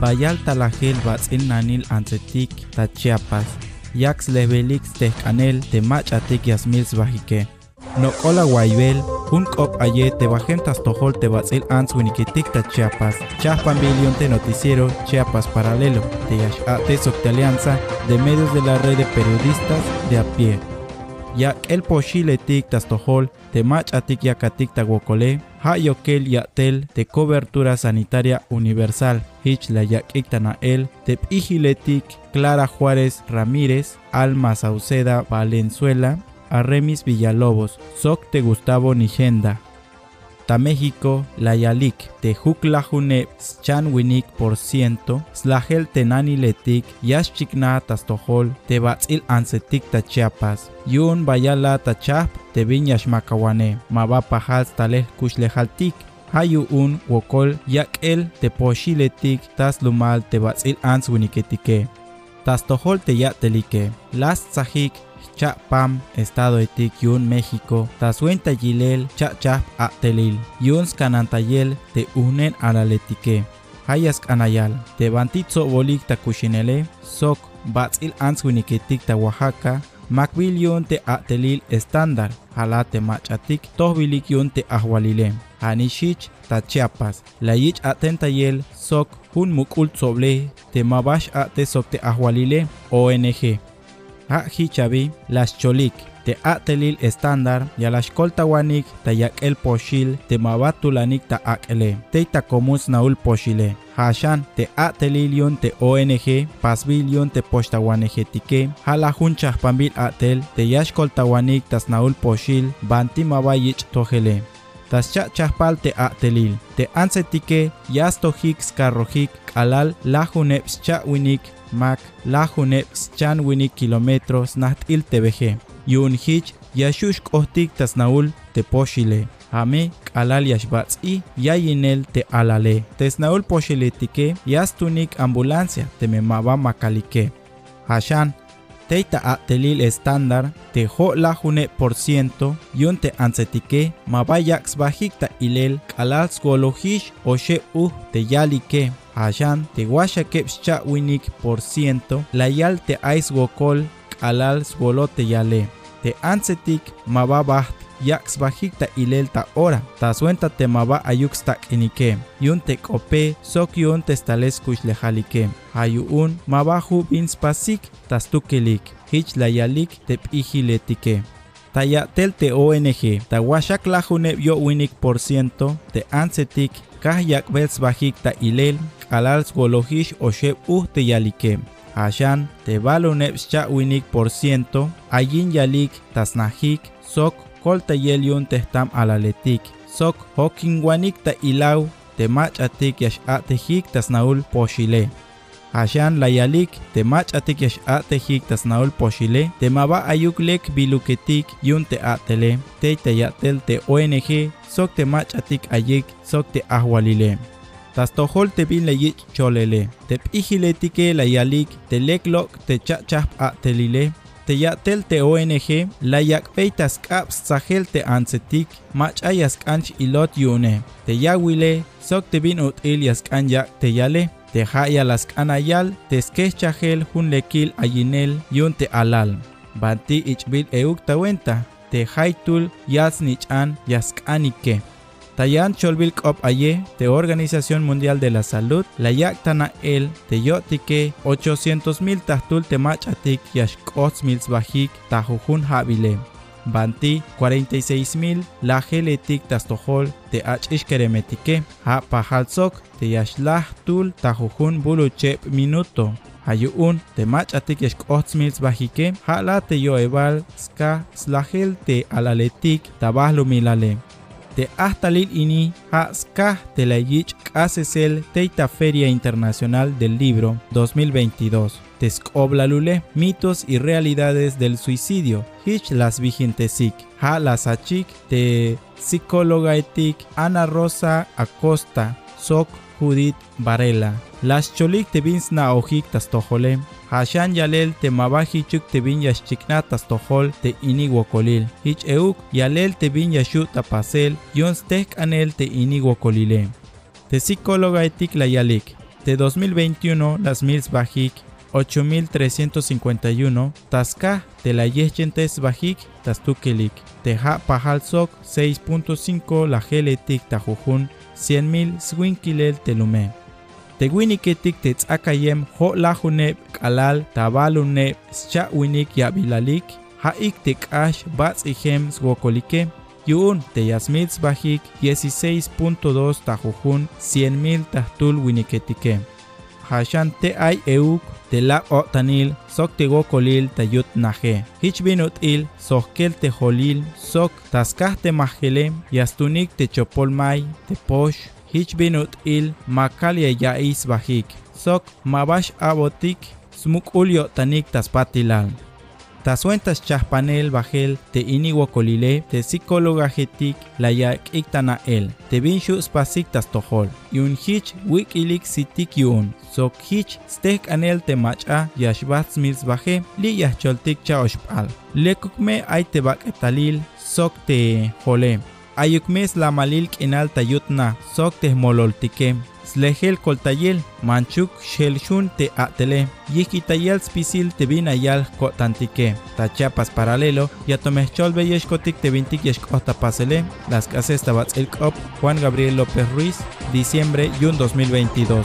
bayal talajel batzin nanil antzetik ta Chiapas, yax levelix tehkanel te machatik yasmils bajike. No ola guaybel, un cop aye te bajentas tojol te batzil ans winiketik ta Chiapas, chapan billion te noticiero Chiapas paralelo, te yash ate alianza de medios de la red de periodistas de a pie. Ya el pochile tik tas tojol te machatik yakatik ta guocole, ha yokel yatel de cobertura sanitaria universal, hich la yakik el, te pijiletik Clara Juárez Ramírez, Alma Sauceda Valenzuela, Arremis Villalobos, Soc de Gustavo Nigenda. Ta México, la Yalik, te Juklajune Winik por ciento, Slagel Tenani Letik, Yashchikna Tastohol, te Batzil Ansetik ta Chiapas, Yun Bayala ta Chap, te Viñash Macawane, Mabapa Hals Taleh Kushlejaltik, Hayu un wokol yak el te poshiletik tas lumal te batzil ans winiketike. Tas te ya telike. Las tzahik Pam, Estado de Yun, México, Tazuenta Yilel, Chap a Telil, Yuns Canantayel, te unen a la letique. Hayas Canayal, te Bantitzo Bolik ta Kushinele, Sok, Batzil Answiniketik Oaxaca, Macbilion te Atelil estándar, Halate Machatik, Tohbilik yun te Ahualile, Anishich ta Chiapas, Layich Atentayel, Sok, Hun Mukul Soble, te Mabash Ate Sok te Ahualile, ONG a hichabi las cholik te atelil estándar y a la escolta wanik ta yak el poshil te mabatulanik ta akele te ta comus naul poshile. Hashan te atelilion te ONG pasbilion te posta tike. Hala huncha pambil atel te yashkolta wanik tas naul poshil banti mabayich tojele tas cha chahpal te atelil te ansetike yasto hix carrojik alal la juneps cha winik Mac Lahune Chan Wini kilómetros Naht Il TBG Yun Hich Yashush Kohtik Tasnaul Teposhile Ame alal yashbats y yayinel te alale. Tesnaul poshiletike yastunik ambulancia te memaba makalike. Hashan teita atelil estándar te jo june por ciento yun te ansetike mabayax bajikta ilel kalal skolohish o she uh te yalike Ayan te kepscha winik por ciento, la yal te ais gokol, alal swolote yale. Te ansetik mababaht yaks bajikta ilelta ora, ta suenta te maba ayuxta inike, yun te sok yun te stales lejalike. Hayu un mabahu bins pasik, tastukelik, hich la yalik te pijiletike. Taya tel te ONG, ta washak lajune yo winik por ciento, te ansetik, kahyak bels bajikta ilel, alal swolohish o shep uh te yalike. Ashan te balonep cha winik por ciento, ayin yalik tasnahik, sok kol te yelion testam alaletik, sok hokin wanik ta ilaw, te mach atik yash atehik tasnaul poshile. Ashan la yalik te mach atik yash atehik tasnaul poshile, te maba ayuklek biluketik yun te atele, te te yatel te ONG, sok te mach atik ayik, sok te ahwalile. Tas tohol te bin le yich cholele. Te tike la yalik, te leklok te chachap a telile. Te yatel te ONG, la yak peitas kaps sahel te ansetik, mach ayas kanch ilot yune. Te yawile, sok te bin ut ilias kanyak te yale. Te haya las kanayal, te skechahel hun lekil ayinel yun te alal. Banti ichbil euk tawenta, te haitul yas nichan yaskanike. Tayan Cholbil Kop Aye, de Organización Mundial de la Salud, la Yaktana El, de Yotike, 800 mil tahtul temachatik yashkots mil bajik tahujun habile. Banti 46 mil la geletik tastohol de keremetike, ha pahalsok de yashlah tul tahujun buluche minuto. Hayuun te machatik yashkots mil bajike, ha la te yoeval ska slahel te alaletik tabahlu milale te lil ini ska te la yich kasesel teita Feria Internacional del Libro 2022. Lule, mitos y realidades del suicidio. Hich las vigentesik. Ha las achik te psicóloga etik Ana Rosa Acosta. Sok Judith Varela. Las cholik te vinsna ojik tojole. Hashan yalel te mabaji chuk te bin yashchiknatas tohol te iniguocolil. Hich euk yalel te bin yashut pasel, yons tek anel te iniguocolile. Te psicóloga etik la yalik. De 2021, las mils bajik 8351, Tasca de la Yechentes bajik, Tastukelik, Teja Pajal Sok 6.5, la Geletik Tajujun, 100.000 Swinkilel Telume. Teguiniketik tetzakayem ho lahuneb kalal tabaluneb schawinik yabilalik, haik tekash bats ihem swokolike, Yun te Yasmits Bajik 16.2 Tajujun 100.000 Tahtul Winiketike. Hashan te ay euk te la otanil sok te gokolil tayut naje. Hich binut il sokkel te holil sok taskah te mahele yastunik te chopol mai te posh. Hich binut il makalia yais bajik. Sok mabash abotik smuk ulio tanik taspatilal. Tasuentas chahpanel bajel te iniwokolile te psicóloga jetik la yak iktana el. Te vinshu spasik tas tohol yun hich wikilik sitik yun. Sok hich stek anel te macha yashbats mils baje li yahcholtik cha oshpal. Lekukme ay te baketalil sok te jole ayukmes la malil kinal tayutna sok te mololtike slehel koltayel manchuk shelshun te atele. Yikitayel spisil te binayal kotantike ta chiapas paralelo ya tomechol beyeshkotik te vintik yeshkota pasele. Las casas cop Juan Gabriel López Ruiz diciembre yun 2022